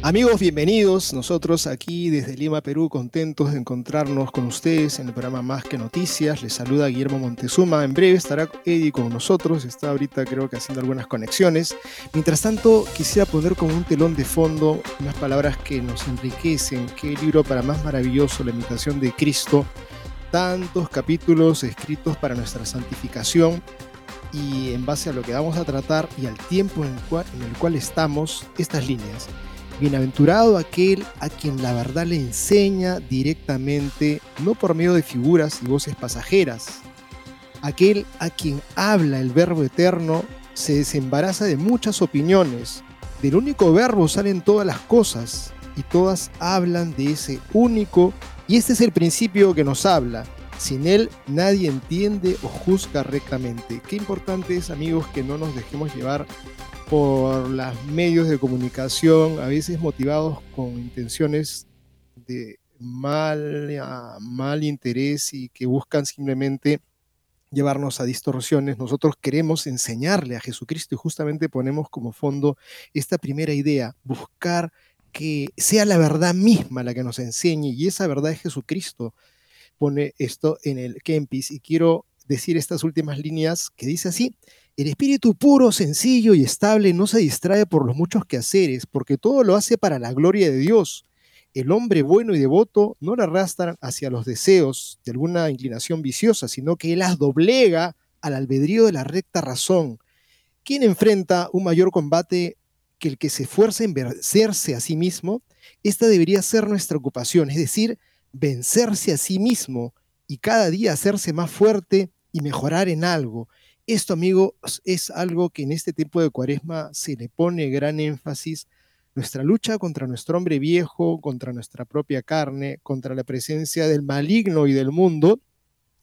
Amigos, bienvenidos. Nosotros aquí desde Lima, Perú, contentos de encontrarnos con ustedes en el programa Más que Noticias. Les saluda Guillermo Montezuma. En breve estará Eddie con nosotros. Está ahorita creo que haciendo algunas conexiones. Mientras tanto, quisiera poner como un telón de fondo unas palabras que nos enriquecen. Qué libro para más maravilloso, La imitación de Cristo. Tantos capítulos escritos para nuestra santificación y en base a lo que vamos a tratar y al tiempo en el cual, en el cual estamos, estas líneas. Bienaventurado aquel a quien la verdad le enseña directamente, no por medio de figuras y voces pasajeras. Aquel a quien habla el verbo eterno se desembaraza de muchas opiniones. Del único verbo salen todas las cosas y todas hablan de ese único y este es el principio que nos habla. Sin él nadie entiende o juzga rectamente. Qué importante es, amigos, que no nos dejemos llevar por los medios de comunicación, a veces motivados con intenciones de mal, mal interés y que buscan simplemente llevarnos a distorsiones. Nosotros queremos enseñarle a Jesucristo y justamente ponemos como fondo esta primera idea, buscar que sea la verdad misma la que nos enseñe y esa verdad es Jesucristo. Pone esto en el Kempis y quiero decir estas últimas líneas que dice así, el espíritu puro, sencillo y estable no se distrae por los muchos quehaceres, porque todo lo hace para la gloria de Dios. El hombre bueno y devoto no le arrastran hacia los deseos de alguna inclinación viciosa, sino que él las doblega al albedrío de la recta razón. ¿Quién enfrenta un mayor combate que el que se esfuerza en vencerse a sí mismo? Esta debería ser nuestra ocupación, es decir, vencerse a sí mismo y cada día hacerse más fuerte y mejorar en algo. Esto, amigos, es algo que en este tiempo de cuaresma se le pone gran énfasis. Nuestra lucha contra nuestro hombre viejo, contra nuestra propia carne, contra la presencia del maligno y del mundo,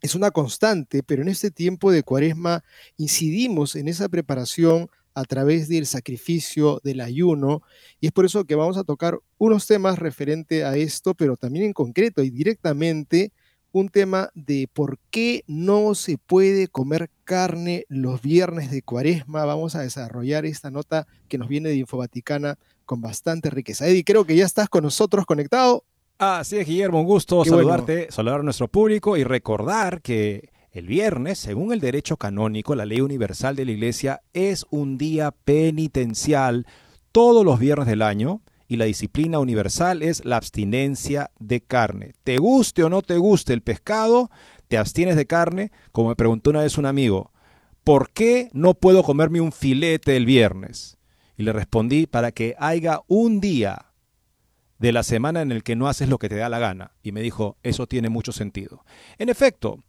es una constante, pero en este tiempo de cuaresma incidimos en esa preparación a través del sacrificio, del ayuno, y es por eso que vamos a tocar unos temas referente a esto, pero también en concreto y directamente un tema de por qué no se puede comer carne los viernes de cuaresma. Vamos a desarrollar esta nota que nos viene de Infovaticana con bastante riqueza. Eddie, creo que ya estás con nosotros conectado. Así es, Guillermo, un gusto saludarte, saludar a nuestro público y recordar que el viernes, según el derecho canónico, la ley universal de la Iglesia, es un día penitencial todos los viernes del año y la disciplina universal es la abstinencia de carne. Te guste o no te guste el pescado, te abstienes de carne, como me preguntó una vez un amigo, ¿por qué no puedo comerme un filete el viernes? Y le respondí, para que haya un día de la semana en el que no haces lo que te da la gana. Y me dijo, eso tiene mucho sentido. En efecto,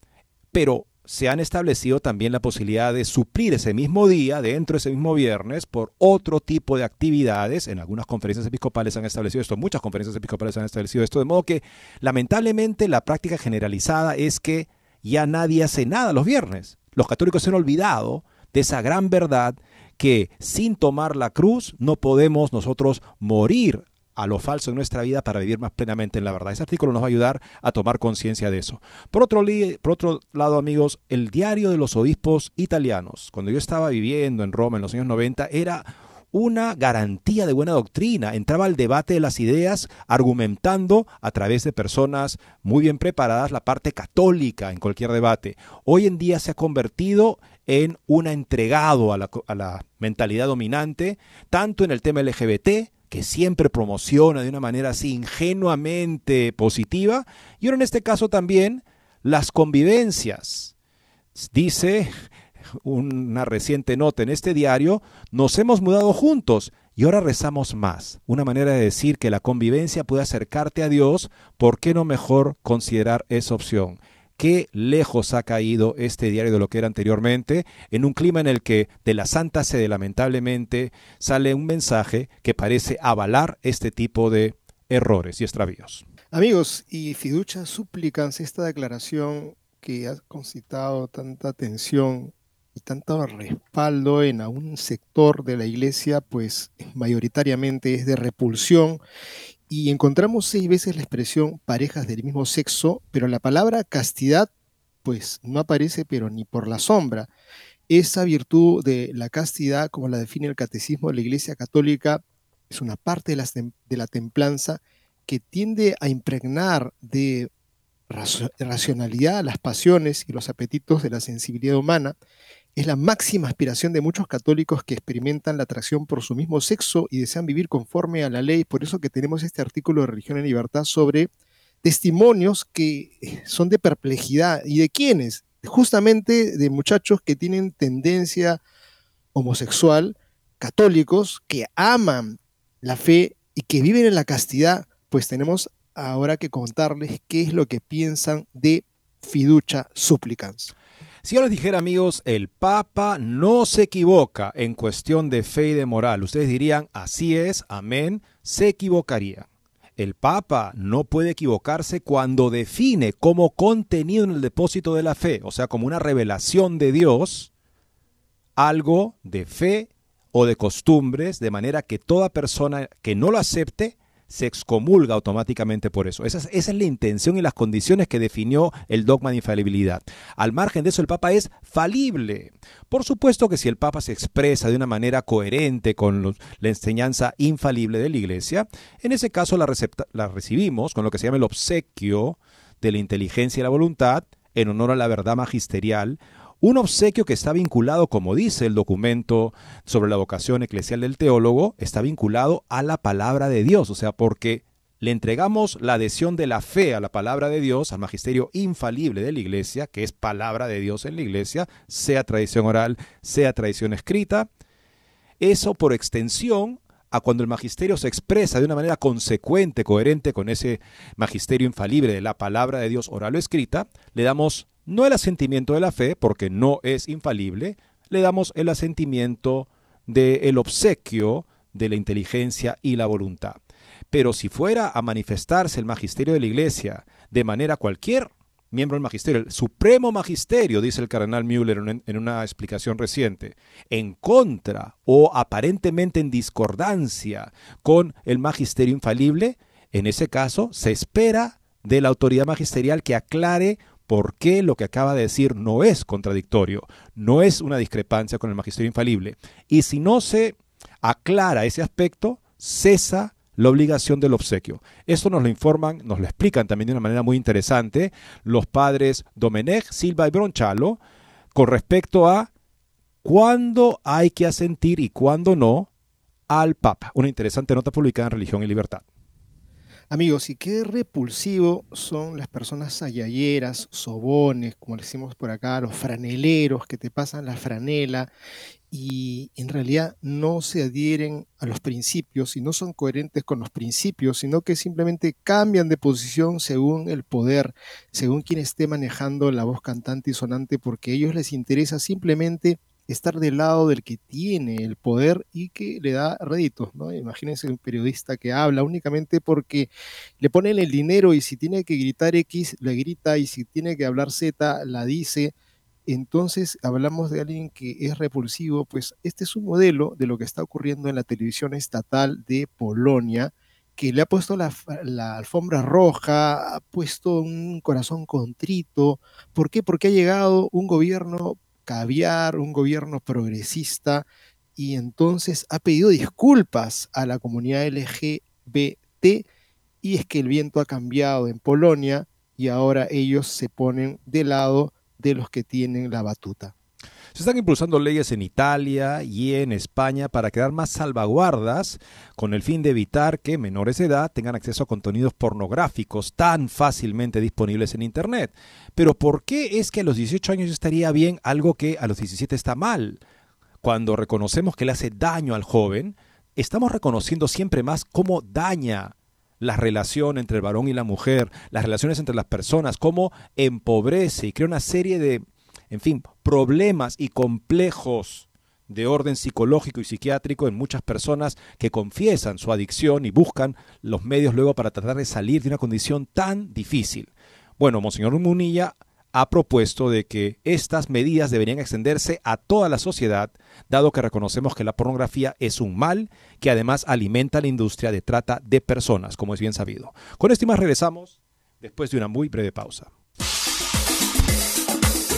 pero se han establecido también la posibilidad de suplir ese mismo día, dentro de ese mismo viernes, por otro tipo de actividades. En algunas conferencias episcopales han establecido esto, muchas conferencias episcopales han establecido esto, de modo que lamentablemente la práctica generalizada es que ya nadie hace nada los viernes. Los católicos se han olvidado de esa gran verdad que sin tomar la cruz no podemos nosotros morir a lo falso en nuestra vida para vivir más plenamente en la verdad. Ese artículo nos va a ayudar a tomar conciencia de eso. Por otro, por otro lado, amigos, el diario de los obispos italianos, cuando yo estaba viviendo en Roma en los años 90, era una garantía de buena doctrina. Entraba al debate de las ideas argumentando a través de personas muy bien preparadas la parte católica en cualquier debate. Hoy en día se ha convertido en un entregado a la, a la mentalidad dominante, tanto en el tema LGBT que siempre promociona de una manera así ingenuamente positiva, y ahora en este caso también las convivencias. Dice una reciente nota en este diario, nos hemos mudado juntos y ahora rezamos más. Una manera de decir que la convivencia puede acercarte a Dios, ¿por qué no mejor considerar esa opción? Qué lejos ha caído este diario de lo que era anteriormente, en un clima en el que de la Santa Sede lamentablemente sale un mensaje que parece avalar este tipo de errores y extravíos. Amigos, y fiducia suplicans esta declaración que ha concitado tanta atención y tanto respaldo en un sector de la iglesia, pues mayoritariamente es de repulsión y encontramos seis veces la expresión parejas del mismo sexo, pero la palabra castidad pues no aparece pero ni por la sombra. Esa virtud de la castidad, como la define el catecismo de la Iglesia Católica, es una parte de la, de la templanza que tiende a impregnar de racionalidad las pasiones y los apetitos de la sensibilidad humana es la máxima aspiración de muchos católicos que experimentan la atracción por su mismo sexo y desean vivir conforme a la ley. Por eso que tenemos este artículo de Religión en Libertad sobre testimonios que son de perplejidad. ¿Y de quiénes? Justamente de muchachos que tienen tendencia homosexual, católicos, que aman la fe y que viven en la castidad. Pues tenemos ahora que contarles qué es lo que piensan de fiducia supplicans. Si yo les dijera, amigos, el Papa no se equivoca en cuestión de fe y de moral, ustedes dirían, así es, amén, se equivocaría. El Papa no puede equivocarse cuando define como contenido en el depósito de la fe, o sea, como una revelación de Dios, algo de fe o de costumbres, de manera que toda persona que no lo acepte se excomulga automáticamente por eso. Esa es, la intención y las condiciones que definió el dogma de infalibilidad. Al margen de eso, el Papa es falible. Por supuesto que si el Papa se expresa de una manera coherente con la enseñanza infalible de la Iglesia, en ese caso la, la recibimos con lo que se llama el obsequio de la inteligencia y la voluntad en honor a la verdad magisterial un obsequio que está vinculado, como dice el documento sobre la vocación eclesial del teólogo, está vinculado a la palabra de Dios, o sea, porque le entregamos la adhesión de la fe a la palabra de Dios, al magisterio infalible de la iglesia, que es palabra de Dios en la iglesia, sea tradición oral, sea tradición escrita. Eso por extensión a cuando el magisterio se expresa de una manera consecuente, coherente con ese magisterio infalible de la palabra de Dios oral o escrita, le damos no el asentimiento de la fe, porque no es infalible, le damos el asentimiento del obsequio de la inteligencia y la voluntad. Pero si fuera a manifestarse el magisterio de la Iglesia de manera cualquier miembro del magisterio, el supremo magisterio, dice el cardenal Müller en una explicación reciente, en contra o aparentemente en discordancia con el magisterio infalible, en ese caso se espera de la autoridad magisterial que aclare por qué lo que acaba de decir no es contradictorio, no es una discrepancia con el magisterio infalible. Y si no se aclara ese aspecto, cesa la obligación del obsequio. Esto nos lo informan, nos lo explican también de una manera muy interesante los padres Domenech, Silva y Bronchalo con respecto a cuándo hay que asentir y cuándo no al Papa. Una interesante nota publicada en Religión y Libertad. Amigos, y qué repulsivo son las personas ayayeras, sobones, como decimos por acá, los franeleros que te pasan la franela y en realidad no se adhieren a los principios y no son coherentes con los principios, sino que simplemente cambian de posición según el poder, según quien esté manejando la voz cantante y sonante, porque a ellos les interesa simplemente estar del lado del que tiene el poder y que le da réditos, ¿no? Imagínense un periodista que habla únicamente porque le ponen el dinero y si tiene que gritar X, le grita y si tiene que hablar Z, la dice. Entonces hablamos de alguien que es repulsivo, pues este es un modelo de lo que está ocurriendo en la televisión estatal de Polonia, que le ha puesto la, la, alfombra roja, ha puesto un corazón contrito. ¿Por qué? Porque ha llegado un gobierno caviar, un gobierno progresista, y entonces ha pedido disculpas a la comunidad LGBT, y es que el viento ha cambiado en Polonia y ahora ellos se ponen de lado de los que tienen la batuta. Se están impulsando leyes en Italia y en España para crear más salvaguardas con el fin de evitar que menores de edad tengan acceso a contenidos pornográficos tan fácilmente disponibles en Internet. Pero ¿por qué es que a los 18 años estaría bien algo que a los 17 está mal? Cuando reconocemos que le hace daño al joven, estamos reconociendo siempre más cómo daña la relación entre el varón y la mujer, las relaciones entre las personas, cómo empobrece y crea una serie de, en fin, problemas y complejos de orden psicológico y psiquiátrico en muchas personas que confiesan su adicción y buscan los medios luego para tratar de salir de una condición tan difícil. Bueno, Monseñor Munilla ha propuesto de que estas medidas deberían extenderse a toda la sociedad, dado que reconocemos que la pornografía es un mal que además alimenta la industria de trata de personas, como es bien sabido. Con esto y más regresamos después de una muy breve pausa.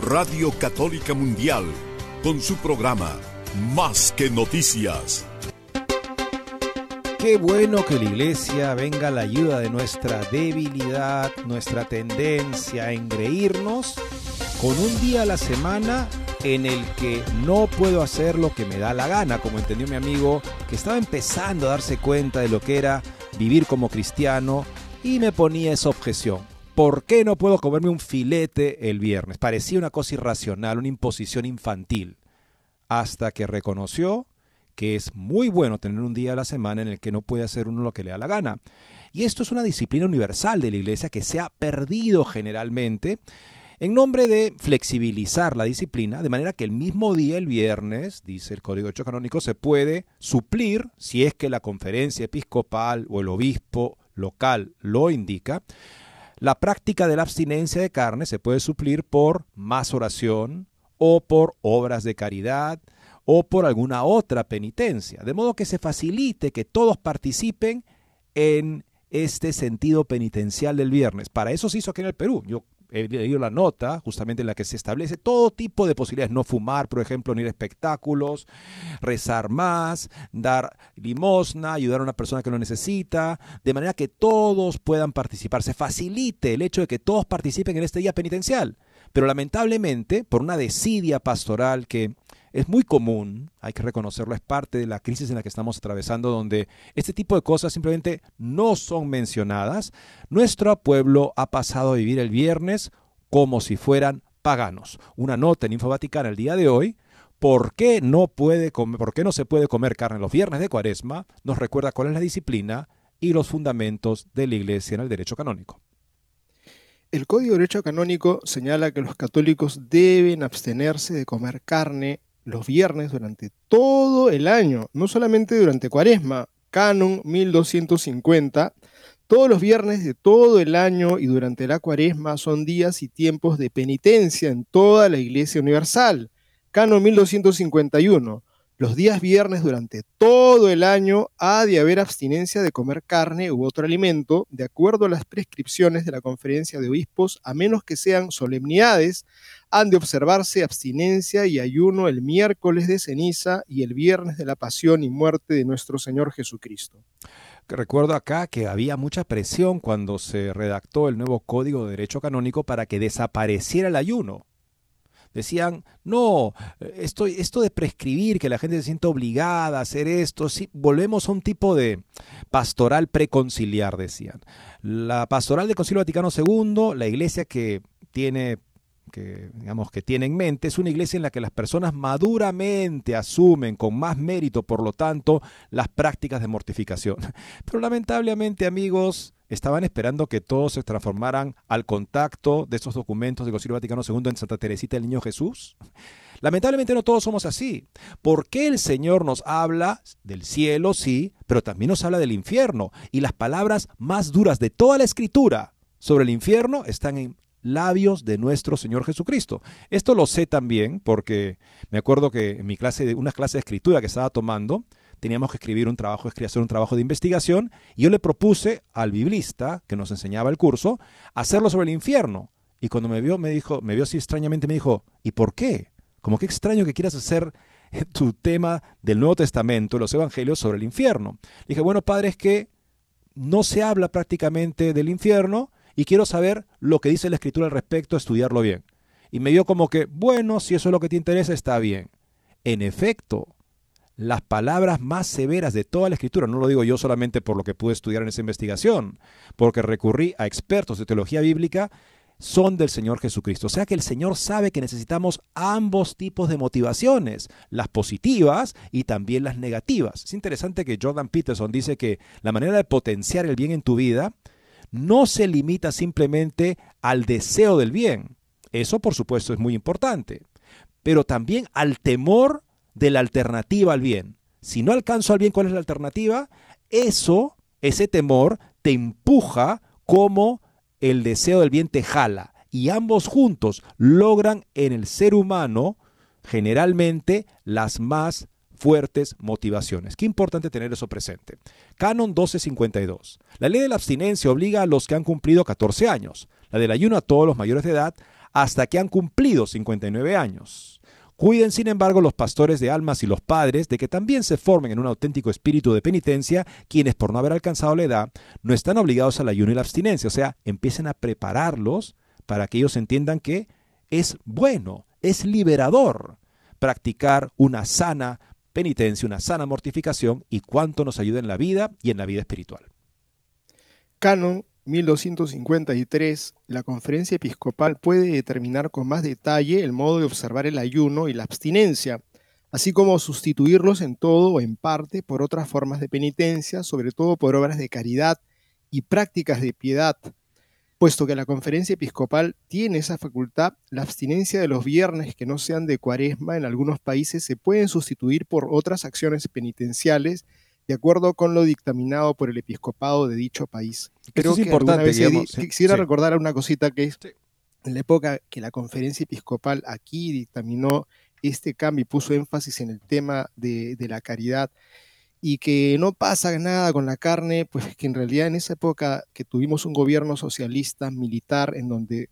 Radio Católica Mundial, con su programa Más que Noticias. Qué bueno que la iglesia venga a la ayuda de nuestra debilidad, nuestra tendencia a engreírnos con un día a la semana en el que no puedo hacer lo que me da la gana, como entendió mi amigo, que estaba empezando a darse cuenta de lo que era vivir como cristiano y me ponía esa objeción. ¿Por qué no puedo comerme un filete el viernes? Parecía una cosa irracional, una imposición infantil. Hasta que reconoció que es muy bueno tener un día a la semana en el que no puede hacer uno lo que le da la gana. Y esto es una disciplina universal de la iglesia que se ha perdido generalmente en nombre de flexibilizar la disciplina, de manera que el mismo día, el viernes, dice el Código de Hecho Canónico, se puede suplir, si es que la conferencia episcopal o el obispo local lo indica, la práctica de la abstinencia de carne se puede suplir por más oración o por obras de caridad o por alguna otra penitencia, de modo que se facilite que todos participen en este sentido penitencial del viernes. Para eso se hizo aquí en el Perú. Yo he leído la nota justamente en la que se establece todo tipo de posibilidades, no fumar, por ejemplo, ni ir espectáculos, rezar más, dar limosna, ayudar a una persona que lo necesita, de manera que todos puedan participar, se facilite el hecho de que todos participen en este día penitencial. Pero lamentablemente, por una desidia pastoral que es muy común, hay que reconocerlo, es parte de la crisis en la que estamos atravesando, donde este tipo de cosas simplemente no son mencionadas. Nuestro pueblo ha pasado a vivir el viernes como si fueran paganos. Una nota en Info Vaticana el día de hoy, ¿por qué no, puede comer, por qué no se puede comer carne los viernes de cuaresma? Nos recuerda cuál es la disciplina y los fundamentos de la Iglesia en el derecho canónico. El Código de Derecho Canónico señala que los católicos deben abstenerse de comer carne los viernes durante todo el año, no solamente durante Cuaresma, Canon 1250. Todos los viernes de todo el año y durante la Cuaresma son días y tiempos de penitencia en toda la Iglesia Universal. Canon 1251. Los días viernes durante todo el año ha de haber abstinencia de comer carne u otro alimento, de acuerdo a las prescripciones de la conferencia de obispos, a menos que sean solemnidades, han de observarse abstinencia y ayuno el miércoles de ceniza y el viernes de la pasión y muerte de nuestro Señor Jesucristo. Recuerdo acá que había mucha presión cuando se redactó el nuevo Código de Derecho Canónico para que desapareciera el ayuno decían, no, esto, esto de prescribir, que la gente se siente obligada a hacer esto, sí, volvemos a un tipo de pastoral preconciliar, decían. La pastoral del Concilio Vaticano II, la iglesia que tiene que digamos que tiene en mente es una iglesia en la que las personas maduramente asumen con más mérito, por lo tanto, las prácticas de mortificación. Pero lamentablemente, amigos, estaban esperando que todos se transformaran al contacto de estos documentos del Concilio Vaticano II en Santa Teresita del Niño Jesús. Lamentablemente no todos somos así. ¿Por qué el Señor nos habla del cielo, sí, pero también nos habla del infierno? Y las palabras más duras de toda la escritura sobre el infierno están en labios de nuestro Señor Jesucristo. Esto lo sé también porque me acuerdo que en mi clase, de, una clase de escritura que estaba tomando, teníamos que escribir un trabajo, hacer un trabajo de investigación, y yo le propuse al biblista que nos enseñaba el curso hacerlo sobre el infierno. Y cuando me vio, me dijo, me vio así extrañamente, me dijo, ¿y por qué? Como qué extraño que quieras hacer tu tema del Nuevo Testamento, los Evangelios, sobre el infierno. Le dije, bueno, padre, es que no se habla prácticamente del infierno y quiero saber lo que dice la Escritura al respecto, estudiarlo bien. Y me dio como que, bueno, si eso es lo que te interesa, está bien. En efecto, las palabras más severas de toda la escritura. No lo digo yo solamente por lo que pude estudiar en esa investigación, porque recurrí a expertos de teología bíblica, son del Señor Jesucristo. O sea que el Señor sabe que necesitamos ambos tipos de motivaciones, las positivas y también las negativas. Es interesante que Jordan Peterson dice que la manera de potenciar el bien en tu vida no se limita simplemente al deseo del bien. Eso por supuesto es muy importante, pero también al temor de la alternativa al bien. Si no alcanzo al bien, ¿cuál es la alternativa? Eso, ese temor, te empuja como el deseo del bien te jala. Y ambos juntos logran en el ser humano generalmente las más fuertes motivaciones. Qué importante tener eso presente. Canon 1252. La ley de la abstinencia obliga a los que han cumplido 14 años, la del ayuno a todos los mayores de edad hasta que han cumplido 59 años. Cuiden, sin embargo, los pastores de almas y los padres de que también se formen en un auténtico espíritu de penitencia, quienes por no haber alcanzado la edad no están obligados al ayuno y la abstinencia. O sea, empiecen a prepararlos para que ellos entiendan que es bueno, es liberador practicar una sana penitencia, una sana mortificación y cuánto nos ayuda en la vida y en la vida espiritual. Canon 1253, la conferencia episcopal puede determinar con más detalle el modo de observar el ayuno y la abstinencia, así como sustituirlos en todo o en parte por otras formas de penitencia, sobre todo por obras de caridad y prácticas de piedad. Puesto que la conferencia episcopal tiene esa facultad, la abstinencia de los viernes que no sean de cuaresma en algunos países se pueden sustituir por otras acciones penitenciales de acuerdo con lo dictaminado por el episcopado de dicho país. Creo es que importante. quisiera recordar una cosita que es en la época que la conferencia episcopal aquí dictaminó este cambio y puso énfasis en el tema de, de la caridad y que no pasa nada con la carne, pues que en realidad en esa época que tuvimos un gobierno socialista militar en donde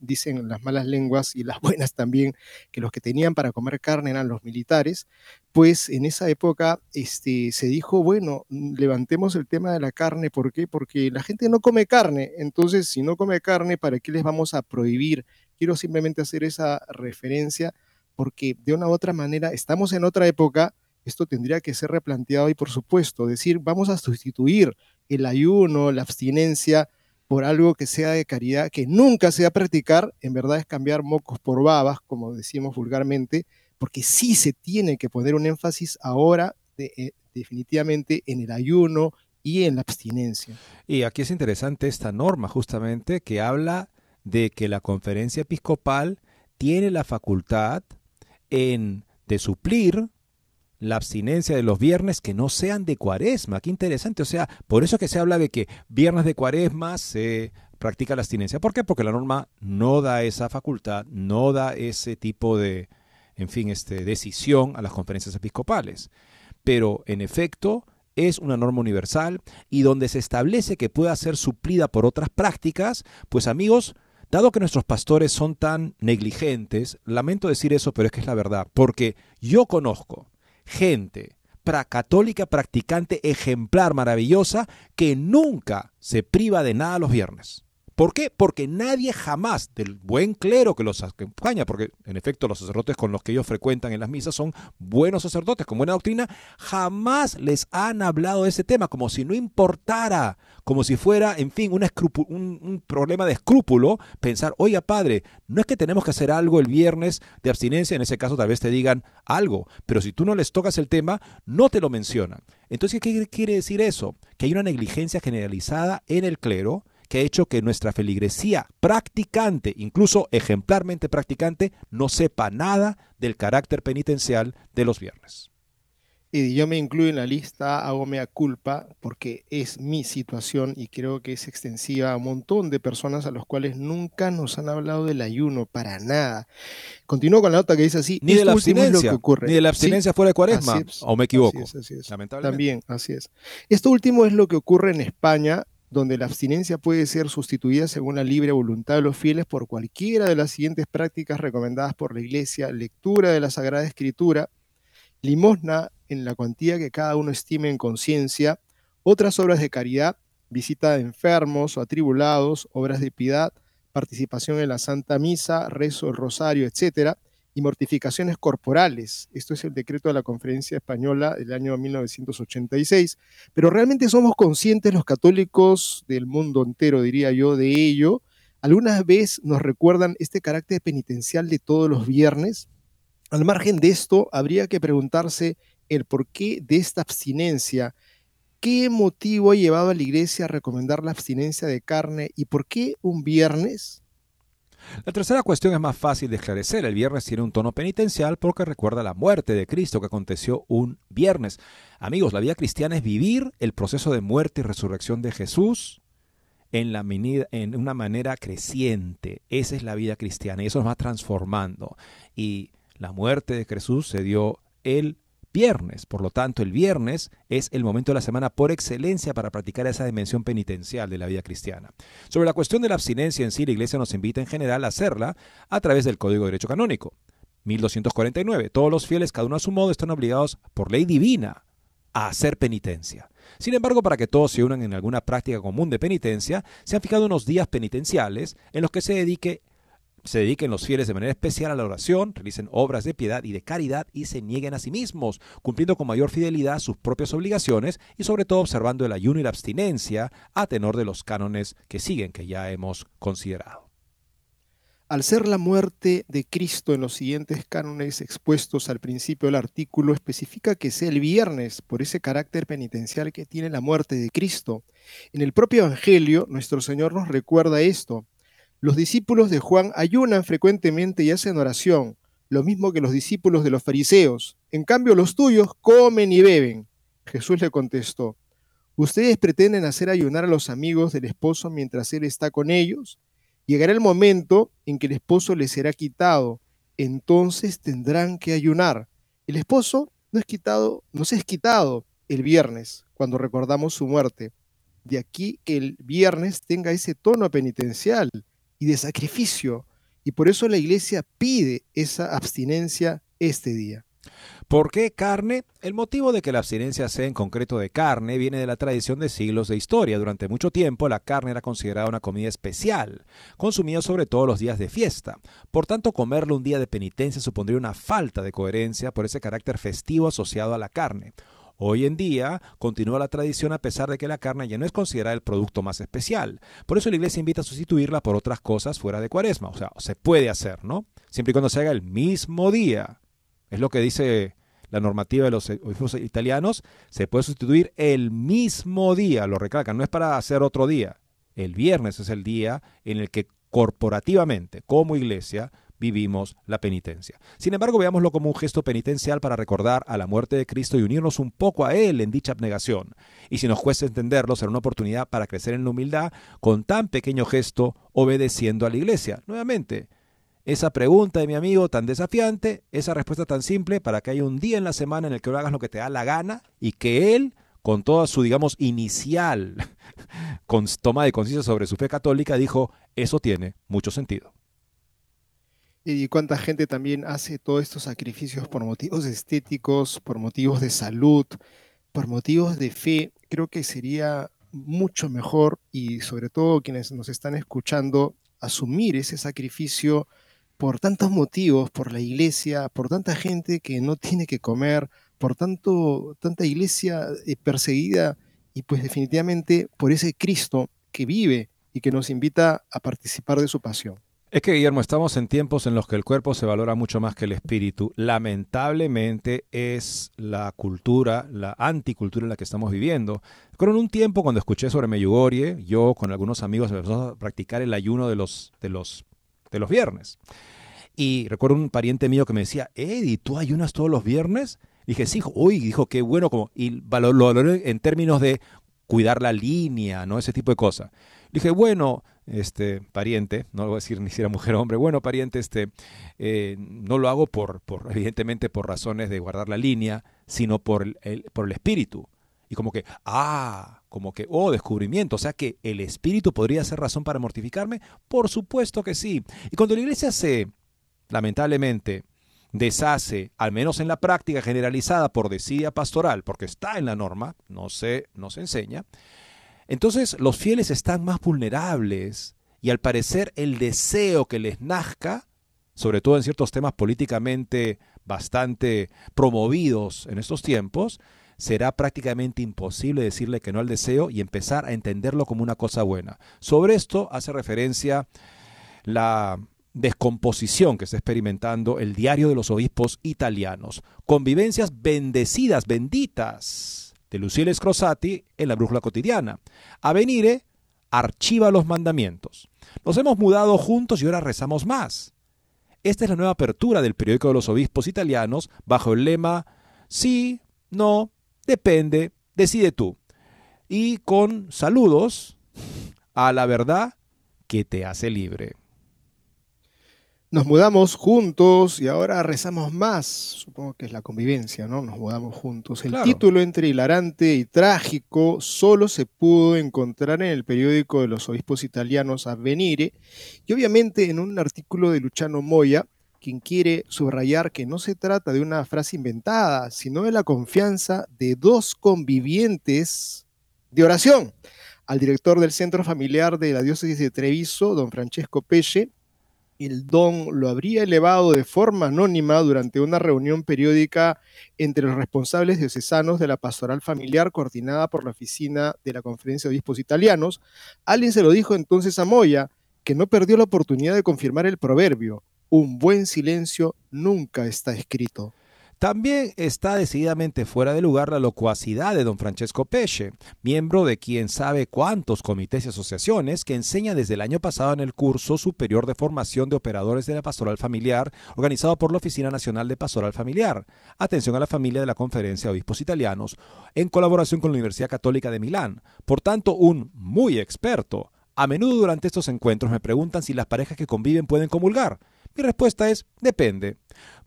dicen las malas lenguas y las buenas también, que los que tenían para comer carne eran los militares, pues en esa época este, se dijo, bueno, levantemos el tema de la carne, ¿por qué? Porque la gente no come carne, entonces si no come carne, ¿para qué les vamos a prohibir? Quiero simplemente hacer esa referencia porque de una u otra manera estamos en otra época, esto tendría que ser replanteado y por supuesto decir, vamos a sustituir el ayuno, la abstinencia, por algo que sea de caridad, que nunca sea practicar, en verdad es cambiar mocos por babas, como decimos vulgarmente, porque sí se tiene que poner un énfasis ahora eh, definitivamente en el ayuno y en la abstinencia. Y aquí es interesante esta norma justamente que habla de que la conferencia episcopal tiene la facultad en de suplir la abstinencia de los viernes que no sean de cuaresma. Qué interesante. O sea, por eso que se habla de que viernes de cuaresma se practica la abstinencia. ¿Por qué? Porque la norma no da esa facultad, no da ese tipo de, en fin, este, decisión a las conferencias episcopales. Pero, en efecto, es una norma universal y donde se establece que pueda ser suplida por otras prácticas, pues amigos, dado que nuestros pastores son tan negligentes, lamento decir eso, pero es que es la verdad, porque yo conozco gente católica practicante ejemplar, maravillosa, que nunca se priva de nada los viernes. ¿Por qué? Porque nadie jamás del buen clero que los acompaña, porque en efecto los sacerdotes con los que ellos frecuentan en las misas son buenos sacerdotes con buena doctrina, jamás les han hablado de ese tema, como si no importara, como si fuera, en fin, un, un, problema de escrúpulo, pensar, oiga padre, no es que tenemos que hacer algo el viernes de abstinencia, en ese caso tal vez te digan algo, pero si tú no les tocas el tema, no te lo mencionan. Entonces, ¿qué quiere decir eso? Que hay una negligencia generalizada en el clero, que ha hecho que nuestra feligresía practicante, incluso ejemplarmente practicante, no sepa nada del carácter penitencial de los viernes. Y yo me incluyo en la lista, hago mea culpa, porque es mi situación y creo que es extensiva a un montón de personas a los cuales nunca nos han hablado del ayuno, para nada. Continúo con la nota que dice así. Ni de la abstinencia, ocurre. ni de la abstinencia fuera de cuaresma, o me equivoco. Así es, También, así es. Esto último es lo que ocurre en España donde la abstinencia puede ser sustituida según la libre voluntad de los fieles por cualquiera de las siguientes prácticas recomendadas por la Iglesia, lectura de la Sagrada Escritura, limosna en la cuantía que cada uno estime en conciencia, otras obras de caridad, visita de enfermos o atribulados, obras de piedad, participación en la Santa Misa, rezo rosario, etc., y mortificaciones corporales. Esto es el decreto de la Conferencia Española del año 1986. Pero realmente somos conscientes los católicos del mundo entero, diría yo, de ello. Algunas veces nos recuerdan este carácter penitencial de todos los viernes. Al margen de esto, habría que preguntarse el porqué de esta abstinencia. ¿Qué motivo ha llevado a la iglesia a recomendar la abstinencia de carne y por qué un viernes? La tercera cuestión es más fácil de esclarecer. El viernes tiene un tono penitencial porque recuerda la muerte de Cristo que aconteció un viernes. Amigos, la vida cristiana es vivir el proceso de muerte y resurrección de Jesús en, una manera creciente. Esa es la vida cristiana y eso nos va transformando. Y la muerte de Jesús se dio el viernes. Por lo tanto, el viernes es el momento de la semana por excelencia para practicar esa dimensión penitencial de la vida cristiana. Sobre la cuestión de la abstinencia en sí, la Iglesia nos invita en general a hacerla a través del Código de Derecho Canónico. 1249. Todos los fieles, cada uno a su modo, están obligados por ley divina a hacer penitencia. Sin embargo, para que todos se unan en alguna práctica común de penitencia, se han fijado unos días penitenciales en los que se dedique se dediquen los fieles de manera especial a la oración, realicen obras de piedad y de caridad y se nieguen a sí mismos, cumpliendo con mayor fidelidad sus propias obligaciones y sobre todo observando el ayuno y la abstinencia a tenor de los cánones que siguen, que ya hemos considerado. Al ser la muerte de Cristo en los siguientes cánones expuestos al principio del artículo, especifica que sea el viernes por ese carácter penitencial que tiene la muerte de Cristo. En el propio Evangelio, nuestro Señor nos recuerda esto. Los discípulos de Juan ayunan frecuentemente y hacen oración, lo mismo que los discípulos de los fariseos. En cambio, los tuyos comen y beben. Jesús le contestó, ¿ustedes pretenden hacer ayunar a los amigos del esposo mientras él está con ellos? Llegará el momento en que el esposo les será quitado, entonces tendrán que ayunar. El esposo no es quitado, no se es quitado el viernes, cuando recordamos su muerte. De aquí que el viernes tenga ese tono penitencial y de sacrificio. Y por eso la iglesia pide esa abstinencia este día. ¿Por qué carne? El motivo de que la abstinencia sea en concreto de carne viene de la tradición de siglos de historia. Durante mucho tiempo la carne era considerada una comida especial, consumida sobre todo los días de fiesta. Por tanto, comerlo un día de penitencia supondría una falta de coherencia por ese carácter festivo asociado a la carne. Hoy en día continúa la tradición a pesar de que la carne ya no es considerada el producto más especial. Por eso la iglesia invita a sustituirla por otras cosas fuera de cuaresma. O sea, se puede hacer, ¿no? Siempre y cuando se haga el mismo día. Es lo que dice la normativa de los obispos italianos. Se puede sustituir el mismo día, lo recalcan, no es para hacer otro día. El viernes es el día en el que corporativamente, como iglesia, vivimos la penitencia. Sin embargo, veámoslo como un gesto penitencial para recordar a la muerte de Cristo y unirnos un poco a Él en dicha abnegación. Y si nos cuesta entenderlo, será una oportunidad para crecer en la humildad con tan pequeño gesto obedeciendo a la iglesia. Nuevamente, esa pregunta de mi amigo tan desafiante, esa respuesta tan simple para que haya un día en la semana en el que hagas lo que te da la gana y que él, con toda su, digamos, inicial con toma de conciencia sobre su fe católica, dijo, eso tiene mucho sentido. Y cuánta gente también hace todos estos sacrificios por motivos estéticos, por motivos de salud, por motivos de fe. Creo que sería mucho mejor y sobre todo quienes nos están escuchando asumir ese sacrificio por tantos motivos, por la iglesia, por tanta gente que no tiene que comer, por tanto, tanta iglesia eh, perseguida y pues definitivamente por ese Cristo que vive y que nos invita a participar de su pasión. Es que, Guillermo, estamos en tiempos en los que el cuerpo se valora mucho más que el espíritu. Lamentablemente es la cultura, la anticultura en la que estamos viviendo. Pero en un tiempo, cuando escuché sobre Meyugorie, yo con algunos amigos empezamos a practicar el ayuno de los, de los de los viernes. Y recuerdo un pariente mío que me decía, Eddie, ¿tú ayunas todos los viernes? Y dije, sí, uy, dijo, qué bueno, como, y lo valoré en términos de cuidar la línea, ¿no? Ese tipo de cosas. Dije, bueno, este pariente, no voy a decir ni si era mujer o hombre, bueno, pariente, este, eh, no lo hago por, por, evidentemente, por razones de guardar la línea, sino por el, por el espíritu. Y como que, ah, como que, oh, descubrimiento, o sea que el espíritu podría ser razón para mortificarme. Por supuesto que sí. Y cuando la iglesia se, lamentablemente, deshace, al menos en la práctica generalizada por desidia pastoral, porque está en la norma, no se, no se enseña, entonces los fieles están más vulnerables y al parecer el deseo que les nazca, sobre todo en ciertos temas políticamente bastante promovidos en estos tiempos, será prácticamente imposible decirle que no al deseo y empezar a entenderlo como una cosa buena. Sobre esto hace referencia la descomposición que está experimentando el diario de los obispos italianos. Convivencias bendecidas, benditas, de Luciele Scrosati en la brújula cotidiana. Avenire archiva los mandamientos. Nos hemos mudado juntos y ahora rezamos más. Esta es la nueva apertura del periódico de los obispos italianos bajo el lema Sí, no, Depende, decide tú. Y con saludos a la verdad que te hace libre. Nos mudamos juntos y ahora rezamos más. Supongo que es la convivencia, ¿no? Nos mudamos juntos. El título entre hilarante y trágico solo se pudo encontrar en el periódico de los obispos italianos Avvenire y obviamente en un artículo de Luciano Moya, quien quiere subrayar que no se trata de una frase inventada, sino de la confianza de dos convivientes de oración. Al director del Centro Familiar de la Diócesis de Treviso, don Francesco Peche, el don lo habría elevado de forma anónima durante una reunión periódica entre los responsables diocesanos de la pastoral familiar coordinada por la oficina de la Conferencia de Obispos Italianos. Alguien se lo dijo entonces a Moya, que no perdió la oportunidad de confirmar el proverbio, un buen silencio nunca está escrito. También está decididamente fuera de lugar la locuacidad de don Francesco Pesce, miembro de quien sabe cuántos comités y asociaciones que enseña desde el año pasado en el curso superior de formación de operadores de la pastoral familiar, organizado por la Oficina Nacional de Pastoral Familiar. Atención a la familia de la Conferencia de Obispos Italianos, en colaboración con la Universidad Católica de Milán. Por tanto, un muy experto. A menudo durante estos encuentros me preguntan si las parejas que conviven pueden comulgar. Mi respuesta es depende,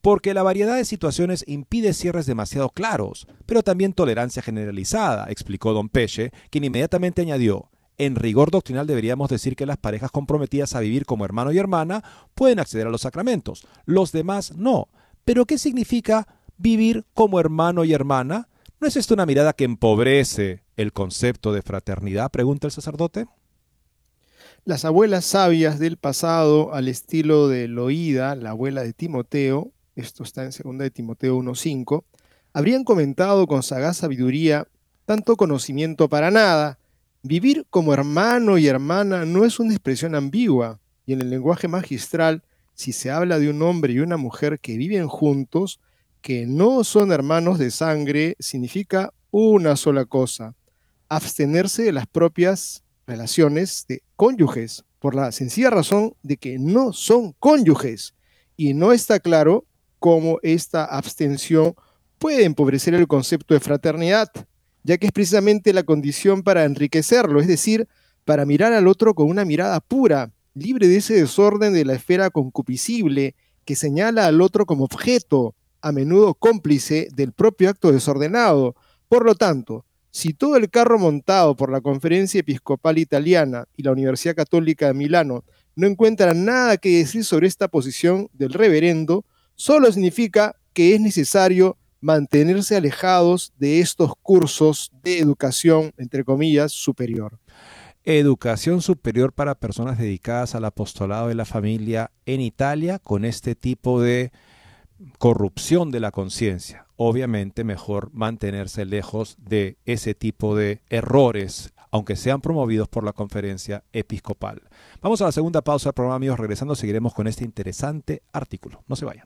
porque la variedad de situaciones impide cierres demasiado claros, pero también tolerancia generalizada, explicó don Peche, quien inmediatamente añadió, en rigor doctrinal deberíamos decir que las parejas comprometidas a vivir como hermano y hermana pueden acceder a los sacramentos, los demás no. Pero ¿qué significa vivir como hermano y hermana? ¿No es esto una mirada que empobrece el concepto de fraternidad? pregunta el sacerdote. Las abuelas sabias del pasado, al estilo de Loída, la abuela de Timoteo, esto está en 2 de Timoteo 1.5, habrían comentado con sagaz sabiduría, tanto conocimiento para nada. Vivir como hermano y hermana no es una expresión ambigua, y en el lenguaje magistral, si se habla de un hombre y una mujer que viven juntos, que no son hermanos de sangre, significa una sola cosa, abstenerse de las propias relaciones de cónyuges, por la sencilla razón de que no son cónyuges y no está claro cómo esta abstención puede empobrecer el concepto de fraternidad, ya que es precisamente la condición para enriquecerlo, es decir, para mirar al otro con una mirada pura, libre de ese desorden de la esfera concupiscible que señala al otro como objeto, a menudo cómplice del propio acto desordenado. Por lo tanto, si todo el carro montado por la Conferencia Episcopal Italiana y la Universidad Católica de Milano no encuentra nada que decir sobre esta posición del reverendo, solo significa que es necesario mantenerse alejados de estos cursos de educación, entre comillas, superior. Educación superior para personas dedicadas al apostolado de la familia en Italia con este tipo de corrupción de la conciencia. Obviamente mejor mantenerse lejos de ese tipo de errores, aunque sean promovidos por la conferencia episcopal. Vamos a la segunda pausa del programa, amigos. Regresando, seguiremos con este interesante artículo. No se vayan.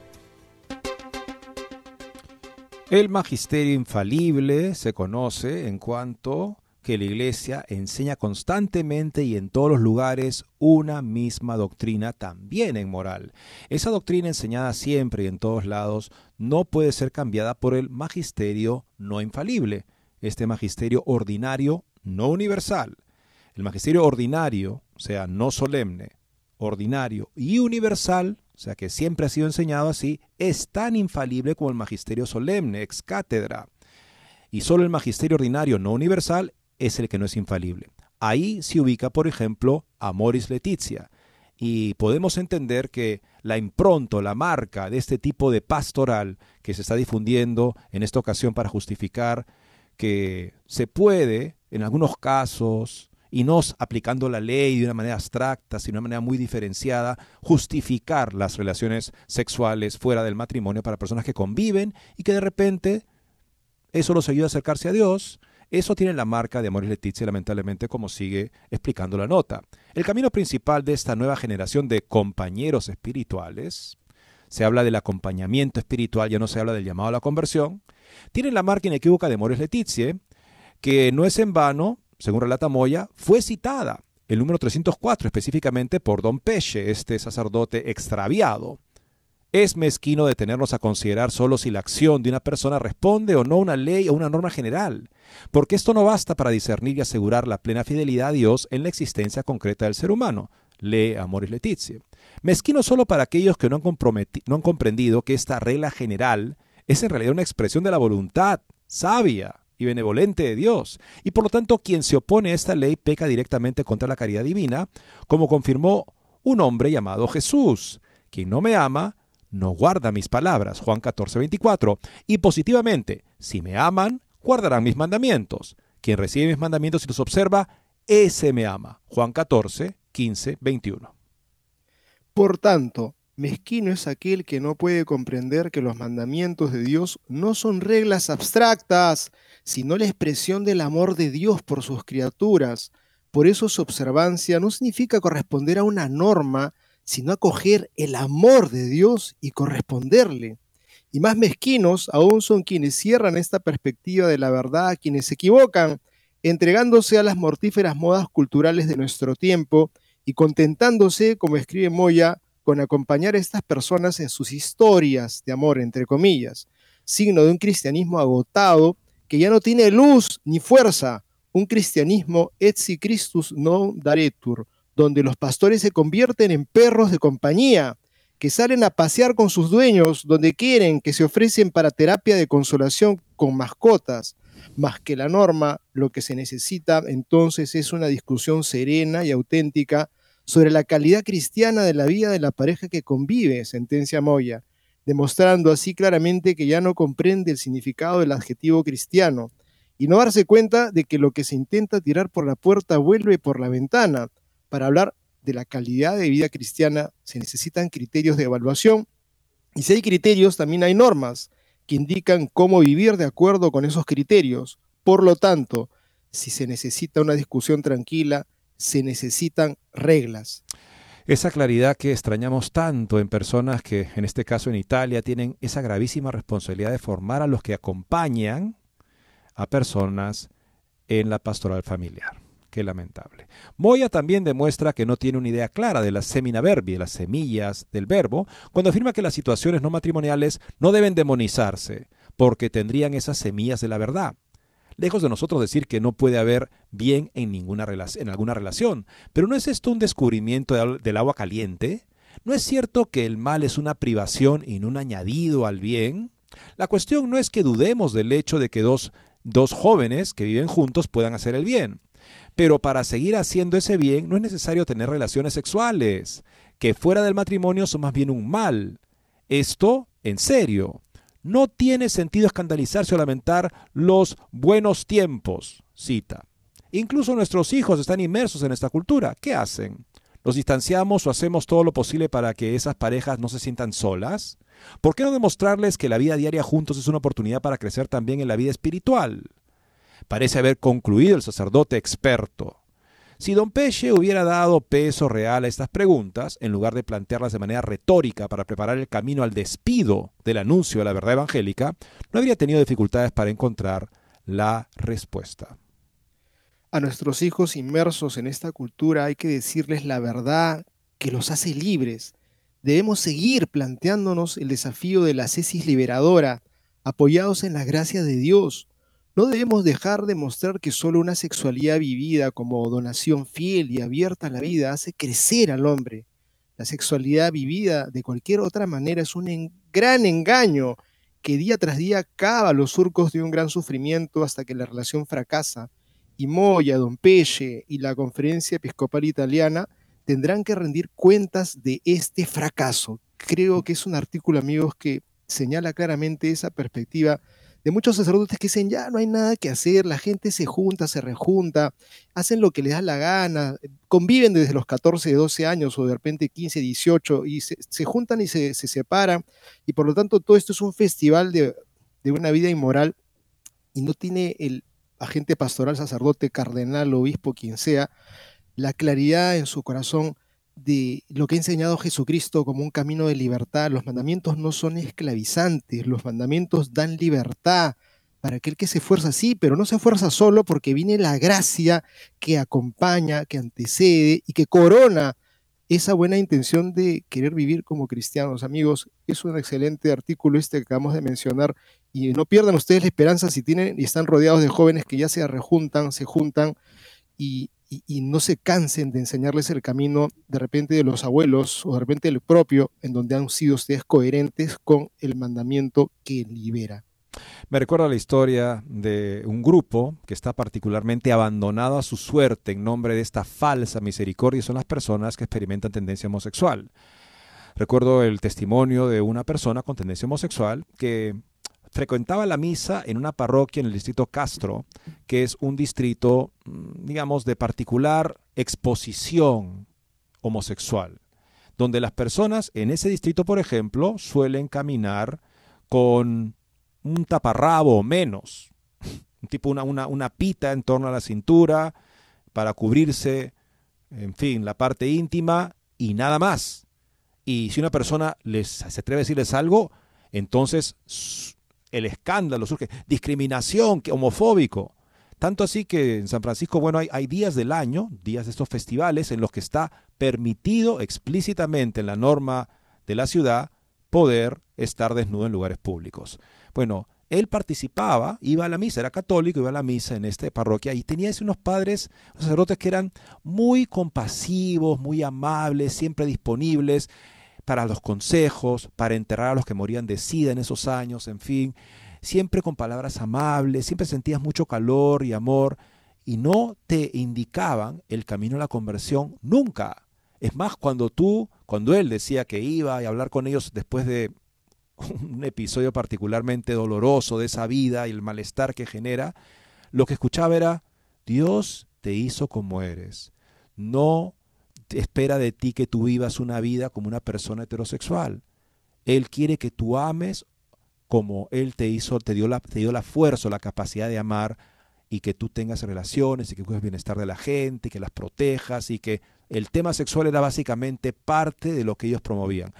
El magisterio infalible se conoce en cuanto que la Iglesia enseña constantemente y en todos los lugares una misma doctrina, también en moral. Esa doctrina enseñada siempre y en todos lados no puede ser cambiada por el magisterio no infalible, este magisterio ordinario no universal. El magisterio ordinario, o sea, no solemne, ordinario y universal, o sea, que siempre ha sido enseñado así, es tan infalible como el magisterio solemne, ex cátedra. Y solo el magisterio ordinario no universal es el que no es infalible. Ahí se ubica, por ejemplo, Amoris Letizia. Y podemos entender que la impronta, la marca de este tipo de pastoral que se está difundiendo en esta ocasión para justificar que se puede, en algunos casos, y no aplicando la ley de una manera abstracta, sino de una manera muy diferenciada, justificar las relaciones sexuales fuera del matrimonio para personas que conviven y que de repente eso los ayuda a acercarse a Dios eso tiene la marca de Amoris Letizia, lamentablemente, como sigue explicando la nota. El camino principal de esta nueva generación de compañeros espirituales, se habla del acompañamiento espiritual, ya no se habla del llamado a la conversión, tiene la marca inequívoca de Amoris Letizia, que no es en vano, según relata Moya, fue citada, el número 304, específicamente por Don Peche, este sacerdote extraviado. Es mezquino detenernos a considerar solo si la acción de una persona responde o no a una ley o una norma general, porque esto no basta para discernir y asegurar la plena fidelidad a Dios en la existencia concreta del ser humano. Lee Amoris Letizia. Mezquino solo para aquellos que no han comprendido que esta regla general es en realidad una expresión de la voluntad sabia y benevolente de Dios, y por lo tanto quien se opone a esta ley peca directamente contra la caridad divina, como confirmó un hombre llamado Jesús. Quien no me ama, no guarda mis palabras, Juan 14, 24. Y positivamente, si me aman, guardarán mis mandamientos. Quien recibe mis mandamientos y los observa, ese me ama, Juan 14, 15, 21. Por tanto, Mezquino es aquel que no puede comprender que los mandamientos de Dios no son reglas abstractas, sino la expresión del amor de Dios por sus criaturas. Por eso su observancia no significa corresponder a una norma, sino acoger el amor de Dios y corresponderle. Y más mezquinos aún son quienes cierran esta perspectiva de la verdad, quienes se equivocan, entregándose a las mortíferas modas culturales de nuestro tiempo y contentándose, como escribe Moya, con acompañar a estas personas en sus historias de amor, entre comillas, signo de un cristianismo agotado que ya no tiene luz ni fuerza, un cristianismo etsi Christus non daretur, donde los pastores se convierten en perros de compañía, que salen a pasear con sus dueños donde quieren, que se ofrecen para terapia de consolación con mascotas. Más que la norma, lo que se necesita entonces es una discusión serena y auténtica sobre la calidad cristiana de la vida de la pareja que convive, sentencia Moya, demostrando así claramente que ya no comprende el significado del adjetivo cristiano y no darse cuenta de que lo que se intenta tirar por la puerta vuelve por la ventana. Para hablar de la calidad de vida cristiana se necesitan criterios de evaluación y si hay criterios también hay normas que indican cómo vivir de acuerdo con esos criterios. Por lo tanto, si se necesita una discusión tranquila, se necesitan reglas. Esa claridad que extrañamos tanto en personas que, en este caso en Italia, tienen esa gravísima responsabilidad de formar a los que acompañan a personas en la pastoral familiar. Qué lamentable. Moya también demuestra que no tiene una idea clara de las semina verbi, las semillas del verbo, cuando afirma que las situaciones no matrimoniales no deben demonizarse, porque tendrían esas semillas de la verdad. Lejos de nosotros decir que no puede haber bien en, ninguna en alguna relación, pero ¿no es esto un descubrimiento del agua caliente? ¿No es cierto que el mal es una privación y no un añadido al bien? La cuestión no es que dudemos del hecho de que dos, dos jóvenes que viven juntos puedan hacer el bien. Pero para seguir haciendo ese bien no es necesario tener relaciones sexuales, que fuera del matrimonio son más bien un mal. Esto, en serio, no tiene sentido escandalizarse o lamentar los buenos tiempos, cita. Incluso nuestros hijos están inmersos en esta cultura. ¿Qué hacen? ¿Los distanciamos o hacemos todo lo posible para que esas parejas no se sientan solas? ¿Por qué no demostrarles que la vida diaria juntos es una oportunidad para crecer también en la vida espiritual? Parece haber concluido el sacerdote experto. Si don Peche hubiera dado peso real a estas preguntas, en lugar de plantearlas de manera retórica para preparar el camino al despido del anuncio de la verdad evangélica, no habría tenido dificultades para encontrar la respuesta. A nuestros hijos inmersos en esta cultura hay que decirles la verdad que los hace libres. Debemos seguir planteándonos el desafío de la cesis liberadora, apoyados en la gracia de Dios, no debemos dejar de mostrar que solo una sexualidad vivida como donación fiel y abierta a la vida hace crecer al hombre. La sexualidad vivida de cualquier otra manera es un gran engaño que día tras día cava los surcos de un gran sufrimiento hasta que la relación fracasa. Y Moya, Don Peche y la Conferencia Episcopal Italiana tendrán que rendir cuentas de este fracaso. Creo que es un artículo, amigos, que señala claramente esa perspectiva de muchos sacerdotes que dicen, ya no hay nada que hacer, la gente se junta, se rejunta, hacen lo que les da la gana, conviven desde los 14, 12 años o de repente 15, 18 y se, juntan y se, separan. Y por lo tanto todo esto es un festival de, de una vida inmoral y no tiene el agente pastoral, sacerdote, cardenal, obispo, quien sea, la claridad en su corazón de lo que ha enseñado Jesucristo como un camino de libertad. Los mandamientos no son esclavizantes, los mandamientos dan libertad para aquel que se esfuerza, sí, pero no se esfuerza solo porque viene la gracia que acompaña, que antecede y que corona esa buena intención de querer vivir como cristianos. Amigos, es un excelente artículo este que acabamos de mencionar y no pierdan ustedes la esperanza si tienen y están rodeados de jóvenes que ya se rejuntan, se juntan y, y, no se cansen de enseñarles el camino de repente de los abuelos o de repente el propio, en donde han sido ustedes coherentes con el mandamiento que libera. Me recuerda la historia de un grupo que está particularmente abandonado a su suerte en nombre de esta falsa misericordia y son las personas que experimentan tendencia homosexual. Recuerdo el testimonio de una persona con tendencia homosexual que frecuentaba la misa en una parroquia en el distrito Castro, que es un distrito, mm, digamos, de particular exposición homosexual, donde las personas en ese distrito, por ejemplo, suelen caminar con un taparrabo o menos, tipo una, una, una pita en torno a la cintura para cubrirse, en fin, la parte íntima y nada más. Y si una persona les, se atreve a decirles algo, entonces el escándalo surge, discriminación, homofóbico. Tanto así que en San Francisco, bueno, hay, días del año, días de estos festivales, en los que está permitido explícitamente en la norma de la ciudad poder estar desnudo en lugares públicos. Bueno, él participaba, iba a la misa, era católico, iba a la misa en esta parroquia y tenía unos padres, sacerdotes que eran muy compasivos, muy amables, siempre disponibles para los consejos, para enterrar a los que morían de sida en esos años, en fin, siempre con palabras amables, siempre sentías mucho calor y amor y no te indicaban el camino a la conversión nunca. Es más, cuando tú, cuando él decía que iba a hablar con ellos después de un episodio particularmente doloroso de esa vida y el malestar que genera, lo que escuchaba era, Dios te hizo como eres. No espera de ti que tú vivas una vida como una persona heterosexual. Él quiere que tú ames como Él te hizo, te dio la, te dio la fuerza, la capacidad de amar y que tú tengas relaciones y que cuides bienestar de la gente, y que las protejas y que el tema sexual era básicamente parte de lo que ellos promovían.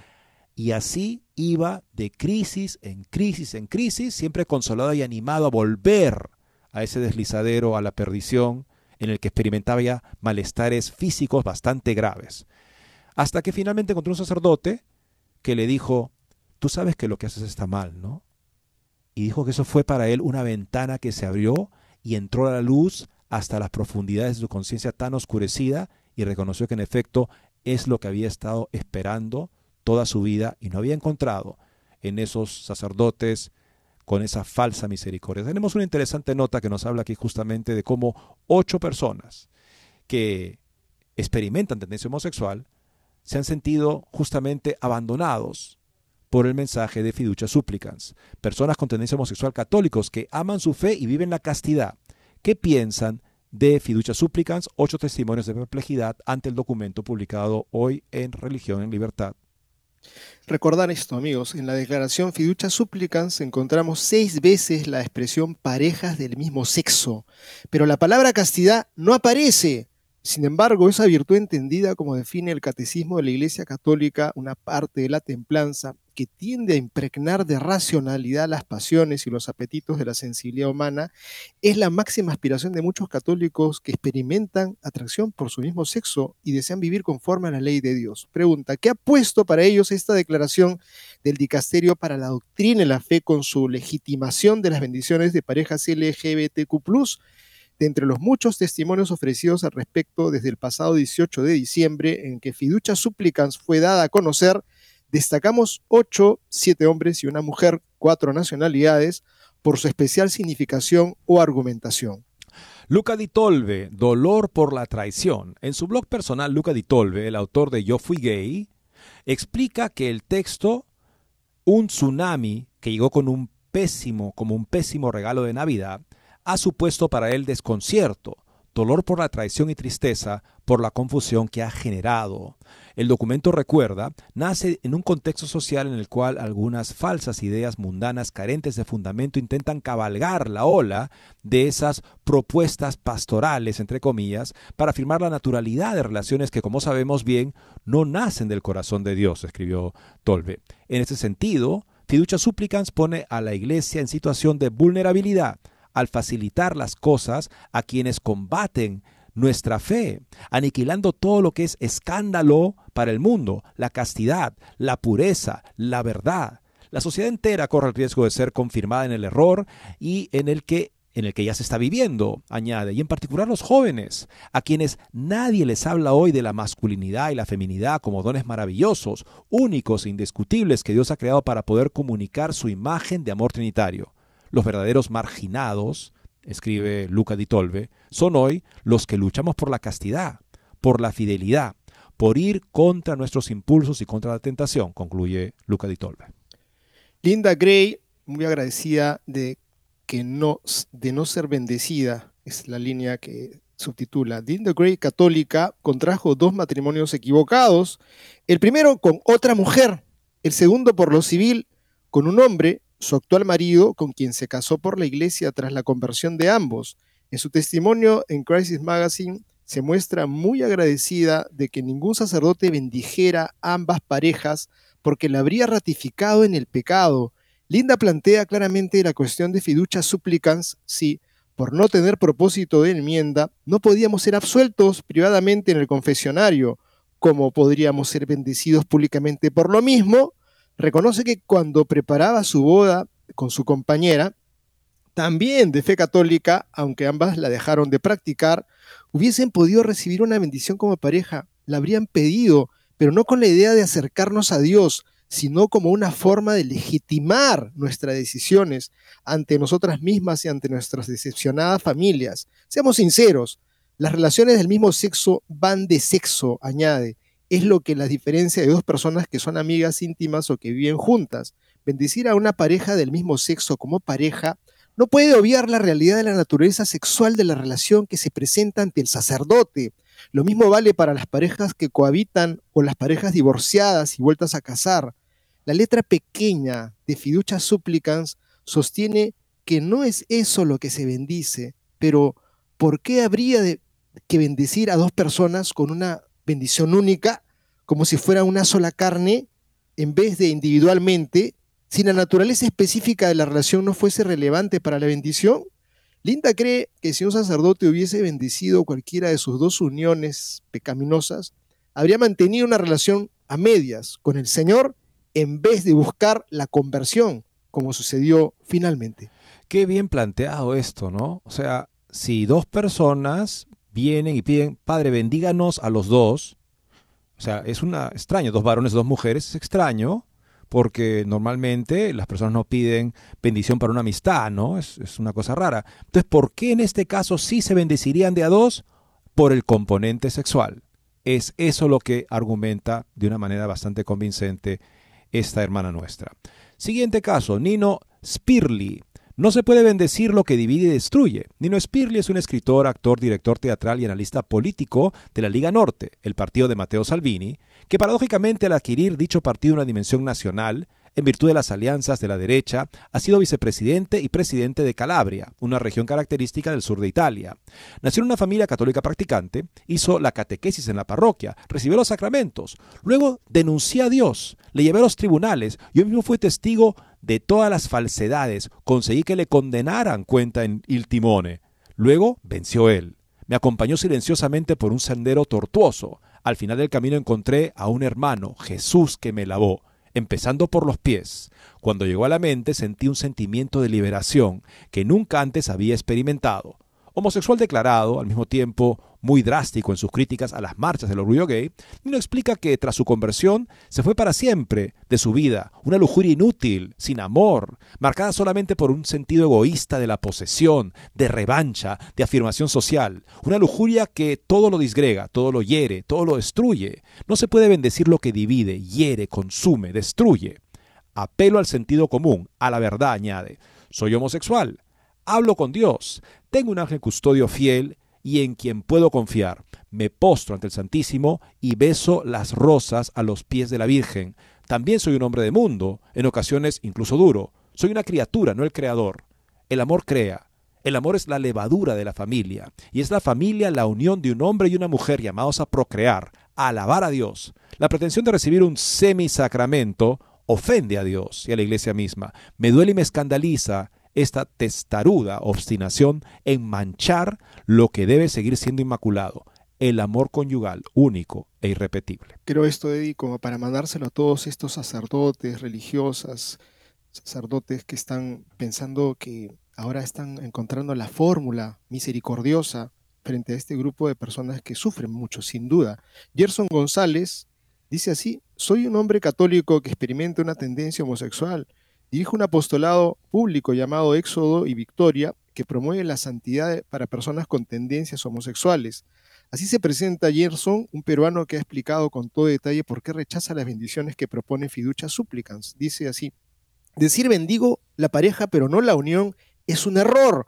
Y así iba de crisis en crisis en crisis, siempre consolado y animado a volver a ese deslizadero, a la perdición, en el que experimentaba ya malestares físicos bastante graves. Hasta que finalmente encontró un sacerdote que le dijo, tú sabes que lo que haces está mal, ¿no? Y dijo que eso fue para él una ventana que se abrió y entró a la luz hasta las profundidades de su conciencia tan oscurecida y reconoció que en efecto es lo que había estado esperando toda su vida y no había encontrado en esos sacerdotes con esa falsa misericordia. Tenemos una interesante nota que nos habla aquí justamente de cómo ocho personas que experimentan tendencia homosexual se han sentido justamente abandonados por el mensaje de fiducia supplicans. Personas con tendencia homosexual católicos que aman su fe y viven la castidad. ¿Qué piensan de fiducia supplicans? Ocho testimonios de perplejidad ante el documento publicado hoy en Religión en Libertad. Recordar esto, amigos, en la declaración fiducia supplicans encontramos seis veces la expresión parejas del mismo sexo, pero la palabra castidad no aparece. Sin embargo, esa virtud entendida como define el catecismo de la Iglesia Católica, una parte de la templanza que tiende a impregnar de racionalidad las pasiones y los apetitos de la sensibilidad humana, es la máxima aspiración de muchos católicos que experimentan atracción por su mismo sexo y desean vivir conforme a la ley de Dios. Pregunta, ¿qué ha puesto para ellos esta declaración del dicasterio para la doctrina y la fe con su legitimación de las bendiciones de parejas LGBTQ? Entre los muchos testimonios ofrecidos al respecto desde el pasado 18 de diciembre en que Fiducia Supplicans fue dada a conocer, destacamos ocho, siete hombres y una mujer, cuatro nacionalidades, por su especial significación o argumentación. Luca Di Tolve, Dolor por la traición. En su blog personal, Luca Di Tolve, el autor de Yo fui gay, explica que el texto Un tsunami que llegó con un pésimo, como un pésimo regalo de Navidad, ha supuesto para él desconcierto, dolor por la traición y tristeza por la confusión que ha generado. El documento recuerda, nace en un contexto social en el cual algunas falsas ideas mundanas carentes de fundamento intentan cabalgar la ola de esas propuestas pastorales, entre comillas, para afirmar la naturalidad de relaciones que, como sabemos bien, no nacen del corazón de Dios, escribió Tolbe. En ese sentido, Fiducia Supplicans pone a la Iglesia en situación de vulnerabilidad al facilitar las cosas a quienes combaten nuestra fe, aniquilando todo lo que es escándalo para el mundo, la castidad, la pureza, la verdad. La sociedad entera corre el riesgo de ser confirmada en el error y en el que en el que ya se está viviendo, añade, y en particular los jóvenes, a quienes nadie les habla hoy de la masculinidad y la feminidad como dones maravillosos, únicos e indiscutibles que Dios ha creado para poder comunicar su imagen de amor trinitario. Los verdaderos marginados, escribe Luca di Tolve, son hoy los que luchamos por la castidad, por la fidelidad, por ir contra nuestros impulsos y contra la tentación, concluye Luca di Tolve. Linda Gray, muy agradecida de que no, de no ser bendecida, es la línea que subtitula, Linda Gray, católica, contrajo dos matrimonios equivocados, el primero con otra mujer, el segundo por lo civil con un hombre, su actual marido, con quien se casó por la iglesia tras la conversión de ambos. En su testimonio en Crisis Magazine se muestra muy agradecida de que ningún sacerdote bendijera ambas parejas porque la habría ratificado en el pecado. Linda plantea claramente la cuestión de fiducia supplicans si, por no tener propósito de enmienda, no podíamos ser absueltos privadamente en el confesionario, como podríamos ser bendecidos públicamente por lo mismo, reconoce que cuando preparaba su boda con su compañera, también de fe católica, aunque ambas la dejaron de practicar, hubiesen podido recibir una bendición como pareja, la habrían pedido, pero no con la idea de acercarnos a Dios, sino como una forma de legitimar nuestras decisiones ante nosotras mismas y ante nuestras decepcionadas familias. Seamos sinceros, las relaciones del mismo sexo van de sexo, añade. Es lo que las diferencia de dos personas que son amigas íntimas o que viven juntas. Bendecir a una pareja del mismo sexo como pareja no puede obviar la realidad de la naturaleza sexual de la relación que se presenta ante el sacerdote. Lo mismo vale para las parejas que cohabitan o las parejas divorciadas y vueltas a casar. La letra pequeña de Fiducia Supplicans sostiene que no es eso lo que se bendice, pero ¿por qué habría de, que bendecir a dos personas con una bendición única, como si fuera una sola carne, en vez de individualmente, si la naturaleza específica de la relación no fuese relevante para la bendición, Linda cree que si un sacerdote hubiese bendecido cualquiera de sus dos uniones pecaminosas, habría mantenido una relación a medias con el Señor en vez de buscar la conversión, como sucedió finalmente. Qué bien planteado esto, ¿no? O sea, si dos personas vienen y piden, Padre, bendíganos a los dos, o sea, es una extraño, dos varones, dos mujeres, es extraño, porque normalmente las personas no piden bendición para una amistad, ¿no? Es, una cosa rara. Entonces, ¿por qué en este caso sí se bendecirían de a dos? Por el componente sexual. Es eso lo que argumenta de una manera bastante convincente esta hermana nuestra. Siguiente caso, Nino Spirli. No se puede bendecir lo que divide y destruye. Nino Spirli es un escritor, actor, director teatral y analista político de la Liga Norte, el partido de Matteo Salvini, que paradójicamente al adquirir dicho partido una dimensión nacional, en virtud de las alianzas de la derecha, ha sido vicepresidente y presidente de Calabria, una región característica del sur de Italia. Nació en una familia católica practicante, hizo la catequesis en la parroquia, recibió los sacramentos, luego denunció a Dios, le llevé a los tribunales, yo mismo fui testigo de todas las falsedades, conseguí que le condenaran cuenta en Il Timone. Luego venció él. Me acompañó silenciosamente por un sendero tortuoso. Al final del camino encontré a un hermano, Jesús, que me lavó, empezando por los pies. Cuando llegó a la mente sentí un sentimiento de liberación que nunca antes había experimentado. Homosexual declarado, al mismo tiempo muy drástico en sus críticas a las marchas del orgullo gay, Nino explica que tras su conversión se fue para siempre de su vida, una lujuria inútil, sin amor, marcada solamente por un sentido egoísta de la posesión, de revancha, de afirmación social, una lujuria que todo lo disgrega, todo lo hiere, todo lo destruye. No se puede bendecir lo que divide, hiere, consume, destruye. Apelo al sentido común, a la verdad, añade. Soy homosexual. Hablo con Dios. Tengo un ángel custodio fiel y en quien puedo confiar. Me postro ante el Santísimo y beso las rosas a los pies de la Virgen. También soy un hombre de mundo, en ocasiones incluso duro. Soy una criatura, no el creador. El amor crea. El amor es la levadura de la familia, y es la familia la unión de un hombre y una mujer llamados a procrear, a alabar a Dios. La pretensión de recibir un semisacramento ofende a Dios y a la iglesia misma. Me duele y me escandaliza esta testaruda obstinación en manchar lo que debe seguir siendo inmaculado, el amor conyugal único e irrepetible. Creo esto, Eddie, como para mandárselo a todos estos sacerdotes, religiosas, sacerdotes que están pensando que ahora están encontrando la fórmula misericordiosa frente a este grupo de personas que sufren mucho, sin duda. Gerson González dice así, soy un hombre católico que experimenta una tendencia homosexual Dirige un apostolado público llamado Éxodo y Victoria que promueve la santidad para personas con tendencias homosexuales. Así se presenta Gerson, un peruano que ha explicado con todo detalle por qué rechaza las bendiciones que propone Fiducia Supplicans. Dice así, decir bendigo la pareja pero no la unión es un error.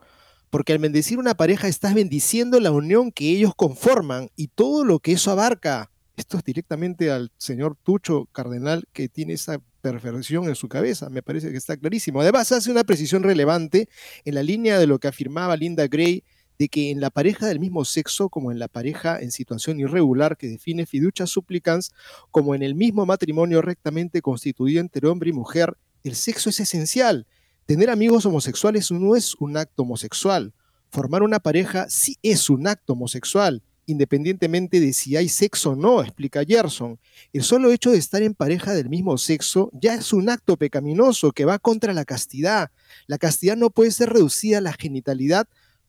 porque al bendecir una pareja estás bendiciendo la unión que ellos conforman y todo lo que eso abarca. Esto es directamente al señor Tucho Cardenal que tiene esa perfección en su cabeza, me parece que está clarísimo. Además, hace una precisión relevante en la línea de lo que afirmaba Linda Gray de que en la pareja del mismo sexo, como en la pareja en situación irregular que define fiducia supplicans, como en el mismo matrimonio rectamente constituido entre hombre y mujer, el sexo es esencial. Tener amigos homosexuales no es un acto homosexual. Formar una pareja sí es un acto homosexual, independientemente de si hay sexo o no, explica Gerson. El solo hecho de estar en pareja del mismo sexo ya es un acto pecaminoso que va contra la castidad. La castidad no puede ser reducida a la genitalidad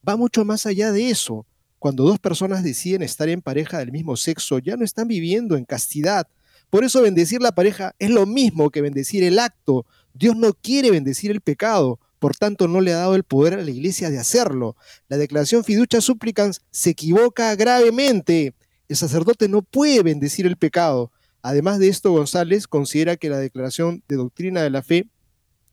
va mucho más allá de eso. Cuando dos personas deciden estar en pareja del mismo sexo, ya no están viviendo en castidad. Por eso bendecir la pareja es lo mismo que bendecir el acto. Dios no quiere bendecir el pecado, por tanto no le ha dado el poder a la iglesia de hacerlo. La declaración fiducia supplicans se equivoca gravemente. El sacerdote no puede bendecir el pecado. Además de esto, González considera que la declaración de doctrina de la fe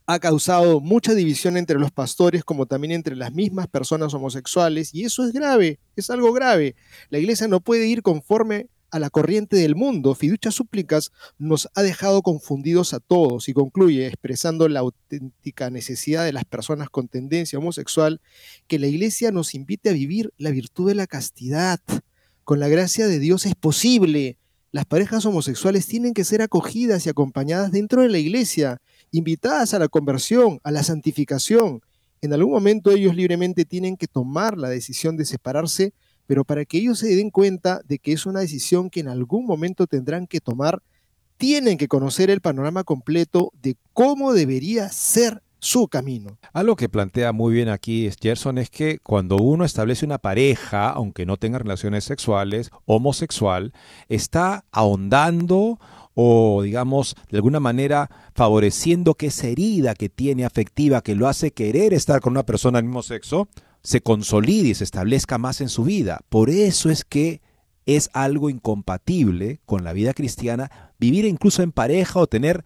ha causado mucha división entre los pastores como también entre las mismas personas homosexuales y eso es grave, es algo grave. La iglesia no puede ir conforme a la corriente del mundo. Fiducia súplicas nos ha dejado confundidos a todos y concluye expresando la auténtica necesidad de las personas con tendencia homosexual que la iglesia nos invite a vivir la virtud de la castidad. Con la gracia de Dios es posible. Las parejas homosexuales tienen que ser acogidas y acompañadas dentro de la iglesia invitadas a la conversión, a la santificación. En algún momento ellos libremente tienen que tomar la decisión de separarse, pero para que ellos se den cuenta de que es una decisión que en algún momento tendrán que tomar, tienen que conocer el panorama completo de cómo debería ser su camino. Algo que plantea muy bien aquí Gerson es que cuando uno establece una pareja, aunque no tenga relaciones sexuales, homosexual, está ahondando o digamos de alguna manera favoreciendo que esa herida que tiene afectiva que lo hace querer estar con una persona del mismo sexo se consolide y se establezca más en su vida. Por eso es que es algo incompatible con la vida cristiana vivir incluso en pareja o tener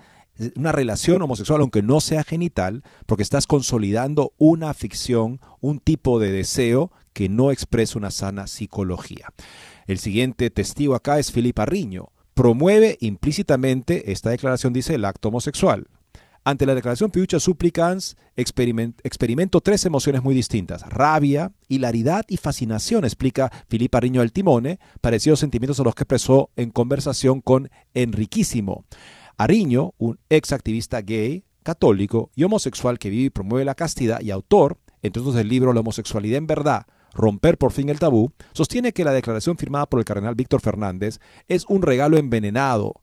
una relación homosexual, aunque no sea genital, porque estás consolidando una ficción, un tipo de deseo que no expresa una sana psicología. El siguiente testigo acá es Filipe Arriño promueve implícitamente, esta declaración dice, el acto homosexual. Ante la declaración Piucha Supplicans, experimento tres emociones muy distintas: rabia, hilaridad y fascinación, explica Filipe Arriño del Timone, parecidos sentimientos a los que expresó en conversación con Enriquísimo. Arriño, un ex activista gay, católico y homosexual que vive y promueve la castidad y autor, entre otros del libro La homosexualidad en verdad, romper por fin el tabú, sostiene que la declaración firmada por el cardenal Víctor Fernández es un regalo envenenado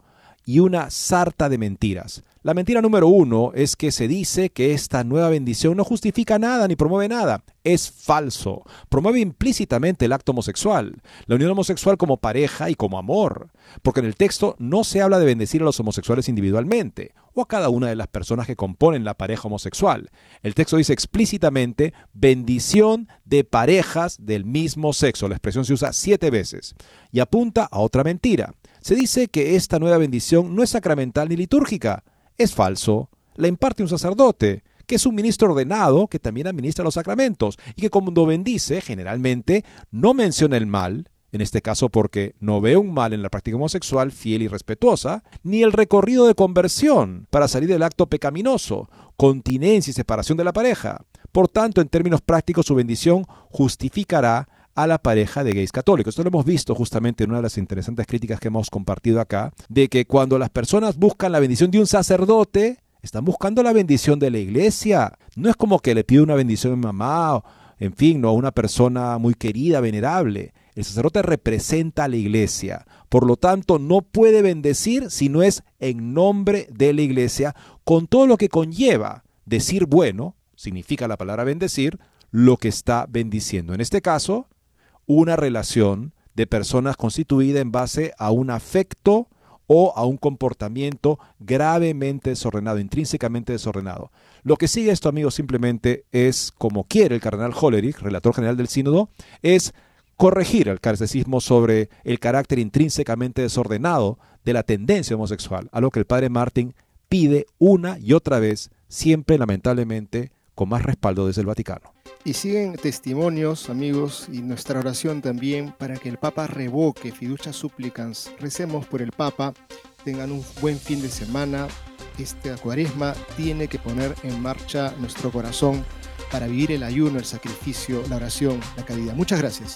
y una sarta de mentiras. La mentira número uno es que se dice que esta nueva bendición no justifica nada ni promueve nada. Es falso. Promueve implícitamente el acto homosexual, la unión homosexual como pareja y como amor. Porque en el texto no se habla de bendecir a los homosexuales individualmente o a cada una de las personas que componen la pareja homosexual. El texto dice explícitamente bendición de parejas del mismo sexo. La expresión se usa siete veces y apunta a otra mentira. Se dice que esta nueva bendición no es sacramental ni litúrgica es falso. La imparte un sacerdote, que es un ministro ordenado que también administra los sacramentos y que cuando bendice, generalmente, no menciona el mal, en este caso porque no ve un mal en la práctica homosexual fiel y respetuosa, ni el recorrido de conversión para salir del acto pecaminoso, continencia y separación de la pareja. Por tanto, en términos prácticos, su bendición justificará a la pareja de gays católicos. Esto lo hemos visto justamente en una de las interesantes críticas que hemos compartido acá, de que cuando las personas buscan la bendición de un sacerdote, están buscando la bendición de la iglesia. No es como que le pide una bendición a mi mamá, o, en fin, no a una persona muy querida, venerable. El sacerdote representa a la iglesia. Por lo tanto, no puede bendecir si no es en nombre de la iglesia, con todo lo que conlleva decir bueno, significa la palabra bendecir, lo que está bendiciendo. En este caso, una relación de personas constituida en base a un afecto o a un comportamiento gravemente desordenado, intrínsecamente desordenado. Lo que sigue esto, amigos, simplemente es, como quiere el cardenal Hollerich, relator general del sínodo, es corregir el catecismo sobre el carácter intrínsecamente desordenado de la tendencia homosexual, a lo que el padre Martin pide una y otra vez, siempre lamentablemente con más respaldo desde el Vaticano. Y siguen testimonios, amigos, y nuestra oración también para que el Papa revoque fiducia supplicans. Recemos por el Papa, tengan un buen fin de semana. Este cuaresma tiene que poner en marcha nuestro corazón para vivir el ayuno, el sacrificio, la oración, la caridad. Muchas gracias.